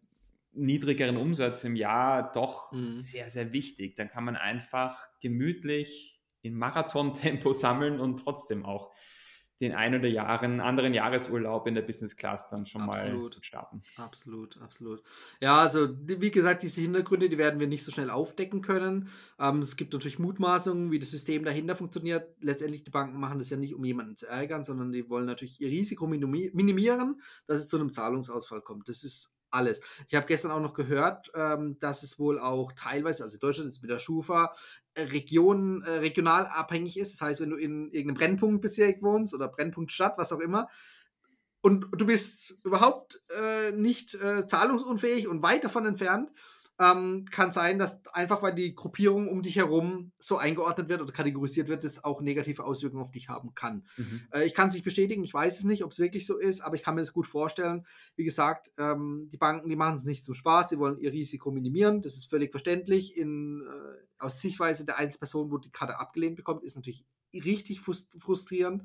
niedrigeren Umsatz im Jahr doch mhm. sehr, sehr wichtig. Dann kann man einfach gemütlich in Marathontempo <laughs> sammeln und trotzdem auch den ein oder Jahren, anderen Jahresurlaub in der Business Class dann schon absolut, mal starten. Absolut, absolut. Ja, also wie gesagt, diese Hintergründe, die werden wir nicht so schnell aufdecken können. Ähm, es gibt natürlich Mutmaßungen, wie das System dahinter funktioniert. Letztendlich, die Banken machen das ja nicht, um jemanden zu ärgern, sondern die wollen natürlich ihr Risiko minimieren, dass es zu einem Zahlungsausfall kommt. Das ist alles. Ich habe gestern auch noch gehört, ähm, dass es wohl auch teilweise, also Deutschland ist mit der Schufa, äh, Region, äh, regional abhängig ist. Das heißt, wenn du in irgendeinem Brennpunktbezirk wohnst oder Brennpunktstadt, was auch immer, und du bist überhaupt äh, nicht äh, zahlungsunfähig und weit davon entfernt, ähm, kann sein, dass einfach, weil die Gruppierung um dich herum so eingeordnet wird oder kategorisiert wird, das auch negative Auswirkungen auf dich haben kann. Mhm. Äh, ich kann es nicht bestätigen, ich weiß es nicht, ob es wirklich so ist, aber ich kann mir das gut vorstellen. Wie gesagt, ähm, die Banken, die machen es nicht zum Spaß, sie wollen ihr Risiko minimieren, das ist völlig verständlich. In, äh, aus Sichtweise der Einzelperson, wo die Karte abgelehnt bekommt, ist natürlich richtig frustrierend.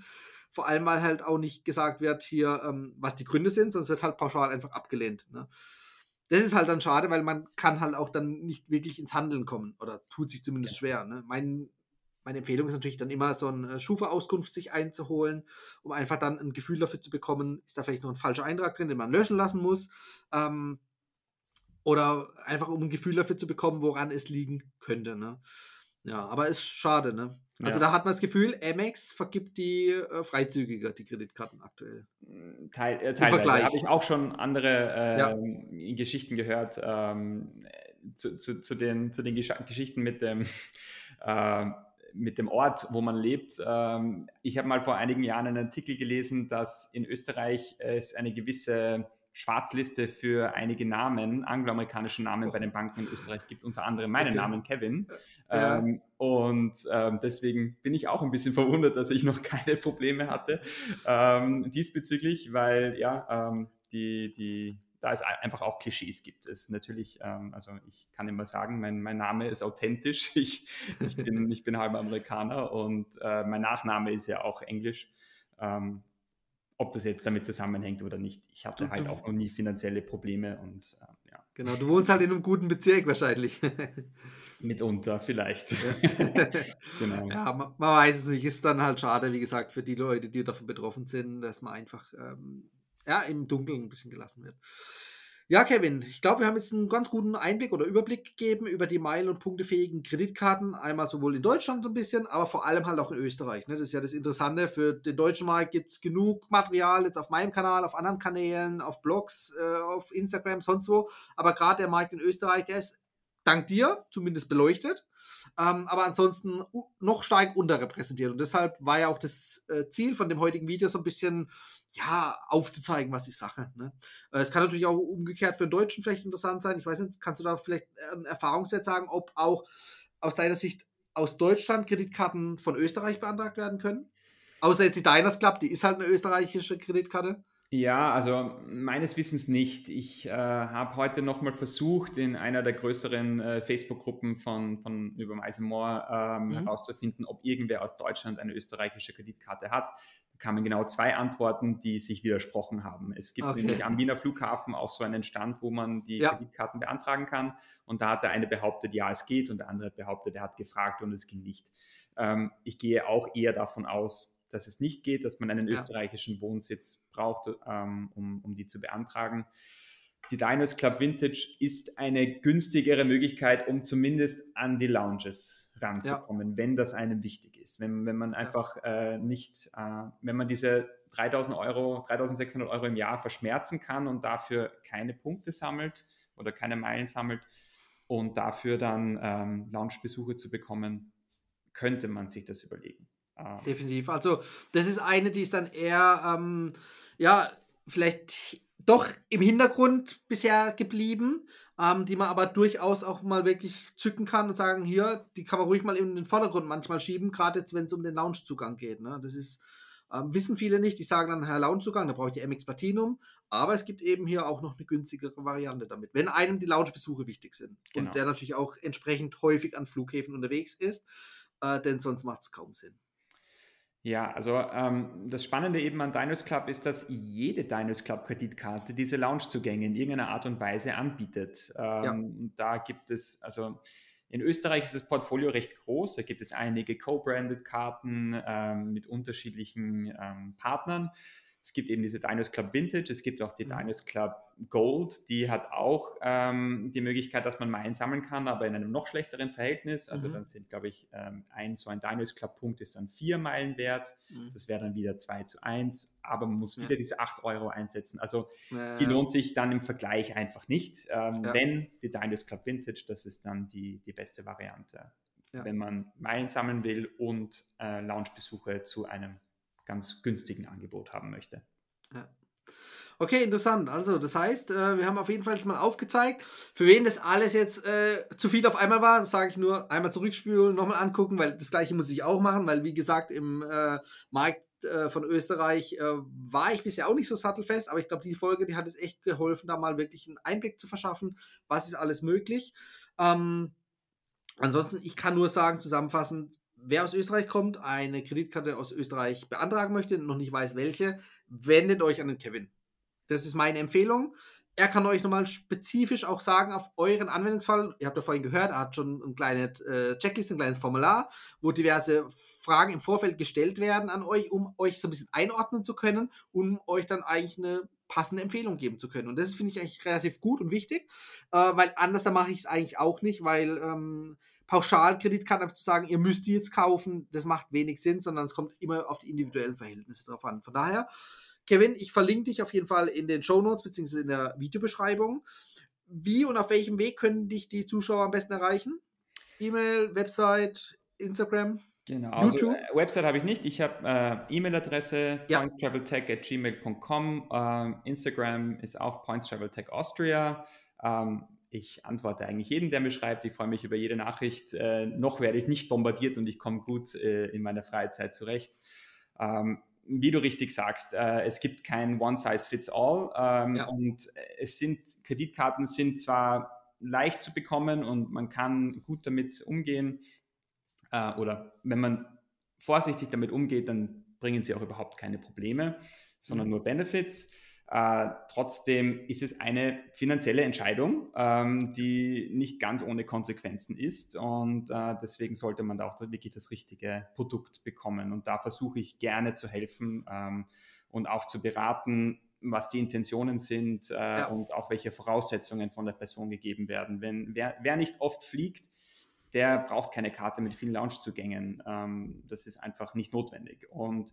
Vor allem, weil halt auch nicht gesagt wird hier, ähm, was die Gründe sind, sondern es wird halt pauschal einfach abgelehnt. Ne? Das ist halt dann schade, weil man kann halt auch dann nicht wirklich ins Handeln kommen oder tut sich zumindest ja. schwer. Ne? Mein, meine Empfehlung ist natürlich dann immer so eine äh, Schufa-Auskunft sich einzuholen, um einfach dann ein Gefühl dafür zu bekommen, ist da vielleicht noch ein falscher Eintrag drin, den man löschen lassen muss. Ähm, oder einfach um ein Gefühl dafür zu bekommen, woran es liegen könnte. Ne? Ja, aber ist schade, ne? Also ja. da hat man das Gefühl, Amex vergibt die äh, freizügiger, die Kreditkarten aktuell. Hm, Teil, äh, teilweise habe ich auch schon andere äh, ja. Ähm, Geschichten gehört ähm, zu, zu, zu, den, zu den Geschichten mit dem, <laughs> äh, mit dem Ort, wo man lebt. Ähm, ich habe mal vor einigen Jahren einen Artikel gelesen, dass in Österreich es eine gewisse Schwarzliste für einige Namen, angloamerikanische Namen bei den Banken in Österreich gibt, unter anderem meinen okay. Namen Kevin. Ja. Ähm, und ähm, deswegen bin ich auch ein bisschen verwundert, dass ich noch <laughs> keine Probleme hatte ähm, diesbezüglich, weil ja, ähm, die, die, da es einfach auch Klischees gibt. Es natürlich, ähm, also ich kann immer sagen, mein, mein Name ist authentisch. <laughs> Ich, ich, bin, ich bin halber Amerikaner und äh, mein Nachname ist ja auch Englisch. Ähm, ob das jetzt damit zusammenhängt oder nicht. Ich hatte du, halt auch noch nie finanzielle Probleme und äh, ja. Genau, du wohnst halt in einem guten Bezirk wahrscheinlich. <laughs> Mitunter vielleicht. Ja. <laughs> genau. Ja, man, man, weiß es nicht. Ist dann halt schade, wie gesagt, für die Leute, die davon betroffen sind, dass man einfach ähm, ja, im Dunkeln ein bisschen gelassen wird. Ja, Kevin, ich glaube, wir haben jetzt einen ganz guten Einblick oder Überblick gegeben über die Meilen- und punktefähigen Kreditkarten. Einmal sowohl in Deutschland so ein bisschen, aber vor allem halt auch in Österreich. Ne? Das ist ja das Interessante. Für den deutschen Markt gibt es genug Material jetzt auf meinem Kanal, auf anderen Kanälen, auf Blogs, äh, auf Instagram, sonst wo. Aber gerade der Markt in Österreich, der ist dank dir zumindest beleuchtet. Ähm, aber ansonsten noch stark unterrepräsentiert. Und deshalb war ja auch das äh, Ziel von dem heutigen Video so ein bisschen ja, aufzuzeigen, was ist Sache. Ne? Äh, es kann natürlich auch umgekehrt für den Deutschen vielleicht interessant sein. Ich weiß nicht, kannst du da vielleicht einen Erfahrungswert sagen, ob auch aus deiner Sicht aus Deutschland Kreditkarten von Österreich beantragt werden können? Außer jetzt die Diners Club, die ist halt eine österreichische Kreditkarte. Ja, also meines Wissens nicht. Ich äh, habe heute nochmal versucht, in einer der größeren äh, Facebook-Gruppen von, von über Eisenmoor ähm, mhm. herauszufinden, ob irgendwer aus Deutschland eine österreichische Kreditkarte hat kamen genau zwei Antworten, die sich widersprochen haben. Es gibt okay. nämlich am Wiener Flughafen auch so einen Stand, wo man die ja. Kreditkarten beantragen kann. Und da hat der eine behauptet, ja, es geht, und der andere hat behauptet, er hat gefragt und es ging nicht. Ähm, ich gehe auch eher davon aus, dass es nicht geht, dass man einen ja. österreichischen Wohnsitz braucht, ähm, um, um die zu beantragen. Die Diners Club Vintage ist eine günstigere Möglichkeit, um zumindest an die Lounges ranzukommen, ja. wenn das einem wichtig ist. Wenn, wenn man einfach äh, nicht, äh, wenn man diese 3000 Euro, 3600 Euro im Jahr verschmerzen kann und dafür keine Punkte sammelt oder keine Meilen sammelt und dafür dann ähm, Loungebesuche zu bekommen, könnte man sich das überlegen. Ähm. Definitiv. Also das ist eine, die ist dann eher, ähm, ja, vielleicht doch im Hintergrund bisher geblieben, ähm, die man aber durchaus auch mal wirklich zücken kann und sagen, hier, die kann man ruhig mal in den Vordergrund manchmal schieben, gerade jetzt, wenn es um den Loungezugang geht. Ne? Das ist, ähm, wissen viele nicht, die sagen dann, Herr Loungezugang, da brauche ich die MX Platinum, aber es gibt eben hier auch noch eine günstigere Variante damit, wenn einem die Loungebesuche wichtig sind genau. und der natürlich auch entsprechend häufig an Flughäfen unterwegs ist, äh, denn sonst macht es kaum Sinn. Ja, also ähm, das Spannende eben an Diners Club ist, dass jede Diners Club Kreditkarte diese Loungezugänge in irgendeiner Art und Weise anbietet. Ähm, ja. Da gibt es, also in Österreich ist das Portfolio recht groß. Da gibt es einige co-branded Karten ähm, mit unterschiedlichen ähm, Partnern. Es gibt eben diese Diners Club Vintage, es gibt auch die mhm. Diners Club Gold, die hat auch ähm, die Möglichkeit, dass man Meilen sammeln kann, aber in einem noch schlechteren Verhältnis. Also mhm. dann sind, glaube ich, ähm, ein so ein Diners Club Punkt ist dann vier Meilen wert. Mhm. Das wäre dann wieder 2 zu 1, aber man muss wieder ja. diese 8 Euro einsetzen. Also ja, die lohnt sich dann im Vergleich einfach nicht. Ähm, ja. Wenn die Diners Club Vintage, das ist dann die, die beste Variante. Wenn man Meilen sammeln will und äh, Loungebesuche zu einem ganz günstigen Angebot haben möchte. Ja. Okay, interessant. Also, das heißt, äh, wir haben auf jeden Fall jetzt mal aufgezeigt, für wen das alles jetzt äh, zu viel auf einmal war. Sage ich nur, einmal zurückspülen, nochmal angucken, weil das gleiche muss ich auch machen, weil wie gesagt, im äh, Markt äh, von Österreich äh, war ich bisher auch nicht so sattelfest, aber ich glaube, die Folge, die hat es echt geholfen, da mal wirklich einen Einblick zu verschaffen, was ist alles möglich. Ähm, ansonsten, ich kann nur sagen, zusammenfassend, wer aus Österreich kommt, eine Kreditkarte aus Österreich beantragen möchte, noch nicht weiß welche, wendet euch an den Kevin. Das ist meine Empfehlung. Er kann euch nochmal spezifisch auch sagen auf euren Anwendungsfall. Ihr habt ja vorhin gehört, er hat schon eine kleine äh, Checkliste, ein kleines Formular, wo diverse Fragen im Vorfeld gestellt werden an euch, um euch so ein bisschen einordnen zu können, um euch dann eigentlich eine passende Empfehlung geben zu können. Und das finde ich eigentlich relativ gut und wichtig, äh, weil anders da mache ich es eigentlich auch nicht, weil ähm, Pauschalkreditkarten einfach zu sagen, ihr müsst die jetzt kaufen, das macht wenig Sinn, sondern es kommt immer auf die individuellen Verhältnisse drauf an. Von daher, Kevin, ich verlinke dich auf jeden Fall in den Show Notes bzw. in der Videobeschreibung. Wie und auf welchem Weg können dich die Zuschauer am besten erreichen? E-Mail, Website, Instagram? Genau, also äh, Website habe ich nicht. Ich habe äh, E-Mail-Adresse ja. pointstraveltech.gmail.com. Äh, Instagram ist auch pointstraveltechaustria. Ähm, ich antworte eigentlich jedem, der mir schreibt. Ich freue mich über jede Nachricht. Äh, noch werde ich nicht bombardiert und ich komme gut äh, in meiner Freizeit zurecht. Ähm, wie du richtig sagst, äh, es gibt kein One-Size-Fits-All ähm, ja. und es sind Kreditkarten sind zwar leicht zu bekommen und man kann gut damit umgehen, äh, oder wenn man vorsichtig damit umgeht, dann bringen sie auch überhaupt keine Probleme, sondern mhm. nur Benefits. Äh, trotzdem ist es eine finanzielle Entscheidung, ähm, die nicht ganz ohne Konsequenzen ist und äh, deswegen sollte man da auch wirklich das richtige Produkt bekommen. Und da versuche ich gerne zu helfen ähm, und auch zu beraten, was die Intentionen sind äh, ja. und auch welche Voraussetzungen von der Person gegeben werden. Wenn wer, wer nicht oft fliegt, der braucht keine Karte mit vielen Launchzugängen. Ähm, das ist einfach nicht notwendig. Und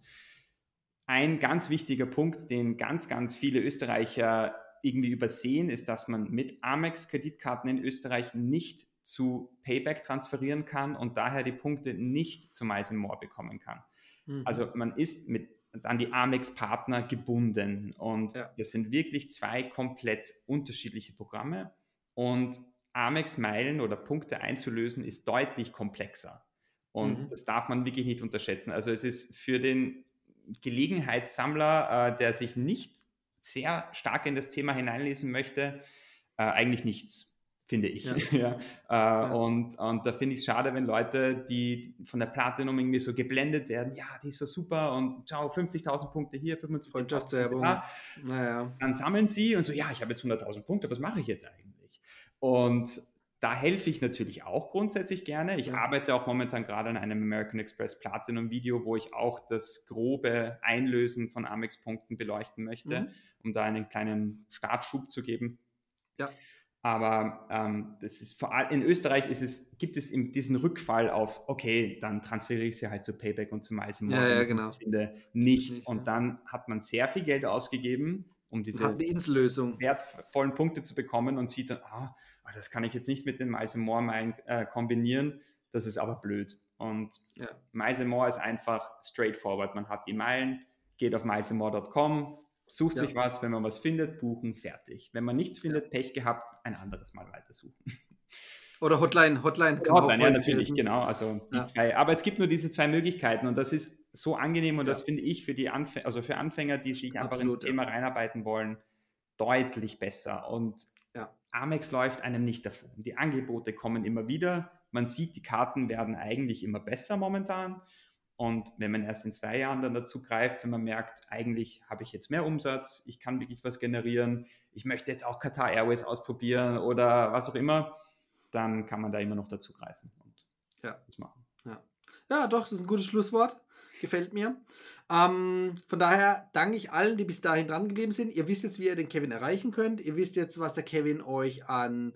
ein ganz wichtiger Punkt, den ganz, ganz viele Österreicher irgendwie übersehen, ist, dass man mit Amex-Kreditkarten in Österreich nicht zu Payback transferieren kann und daher die Punkte nicht zu Miles More bekommen kann. Mhm. Also man ist mit an die Amex-Partner gebunden und ja. das sind wirklich zwei komplett unterschiedliche Programme und Amex-Meilen oder Punkte einzulösen, ist deutlich komplexer. Und mhm. das darf man wirklich nicht unterschätzen. Also es ist für den Gelegenheitssammler, äh, der sich nicht sehr stark in das Thema hineinlesen möchte, äh, eigentlich nichts. finde ich. Ja. <laughs> ja. Äh, ja. Und, und da finde ich es schade, wenn Leute, die von der Platinum irgendwie so geblendet werden, ja, die ist so super und schau, 50.000 Punkte hier, 55.000 Punkte da. Naja. Dann sammeln sie und so, ja, ich habe jetzt 100.000 Punkte, was mache ich jetzt eigentlich? Und da helfe ich natürlich auch grundsätzlich gerne. Ich arbeite auch momentan gerade an einem American Express Platinum Video, wo ich auch das grobe Einlösen von Amex-Punkten beleuchten möchte, mhm. um da einen kleinen Startschub zu geben. Ja. Aber ähm, das ist vor allem in Österreich ist es, gibt es diesen Rückfall auf, okay, dann transferiere ich sie halt zu Payback und zu Miles Ja, ja, genau. Ich finde nicht. nicht und ja. dann hat man sehr viel Geld ausgegeben, um diese wertvollen Punkte zu bekommen und sieht dann, ah, oh, das kann ich jetzt nicht mit den Miles More Meilen äh, kombinieren, das ist aber blöd. Und ja. Miles More ist einfach straightforward. Man hat die Meilen, geht auf milesmore.com, sucht ja. sich was, wenn man was findet, buchen, fertig. Wenn man nichts findet, ja. Pech gehabt, ein anderes Mal weitersuchen. Oder Hotline, Hotline. Kann Hotline, ja, natürlich, helfen. genau. Also die ja. zwei. Aber es gibt nur diese zwei Möglichkeiten und das ist so angenehm und ja. das finde ich für die Anfänger, also für Anfänger, die sich einfach Absolut, ins Thema reinarbeiten wollen, deutlich besser. Und. Amex läuft einem nicht davon. Die Angebote kommen immer wieder. Man sieht, die Karten werden eigentlich immer besser momentan. Und wenn man erst in zwei Jahren dann dazu greift, wenn man merkt, eigentlich habe ich jetzt mehr Umsatz, ich kann wirklich was generieren, ich möchte jetzt auch Qatar Airways ausprobieren oder was auch immer, dann kann man da immer noch dazu greifen und ja. das machen. Ja. ja, doch, das ist ein gutes Schlusswort. Gefällt mir. Ähm, von daher danke ich allen, die bis dahin dran geblieben sind. Ihr wisst jetzt, wie ihr den Kevin erreichen könnt. Ihr wisst jetzt, was der Kevin euch an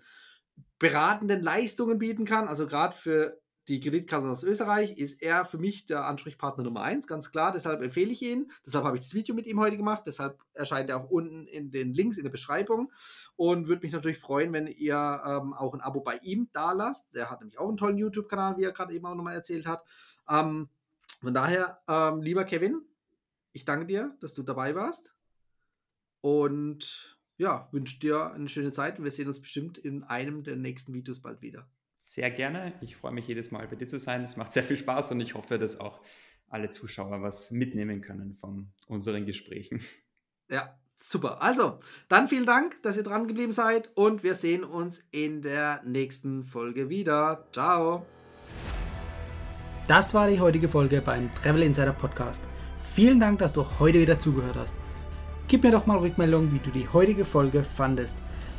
beratenden Leistungen bieten kann. Also gerade für die Kreditkasse aus Österreich ist er für mich der Ansprechpartner Nummer eins, ganz klar. Deshalb empfehle ich ihn. Deshalb habe ich das Video mit ihm heute gemacht. Deshalb erscheint er auch unten in den Links in der Beschreibung. Und würde mich natürlich freuen, wenn ihr ähm, auch ein Abo bei ihm da lasst. Der hat nämlich auch einen tollen YouTube-Kanal, wie er gerade eben auch nochmal erzählt hat. Ähm, von daher, ähm, lieber Kevin, ich danke dir, dass du dabei warst. Und ja, wünsche dir eine schöne Zeit und wir sehen uns bestimmt in einem der nächsten Videos bald wieder. Sehr gerne. Ich freue mich jedes Mal bei dir zu sein. Es macht sehr viel Spaß und ich hoffe, dass auch alle Zuschauer was mitnehmen können von unseren Gesprächen. Ja, super. Also, dann vielen Dank, dass ihr dran geblieben seid und wir sehen uns in der nächsten Folge wieder. Ciao. Das war die heutige Folge beim Travel Insider Podcast. Vielen Dank, dass du heute wieder zugehört hast. Gib mir doch mal Rückmeldung, wie du die heutige Folge fandest.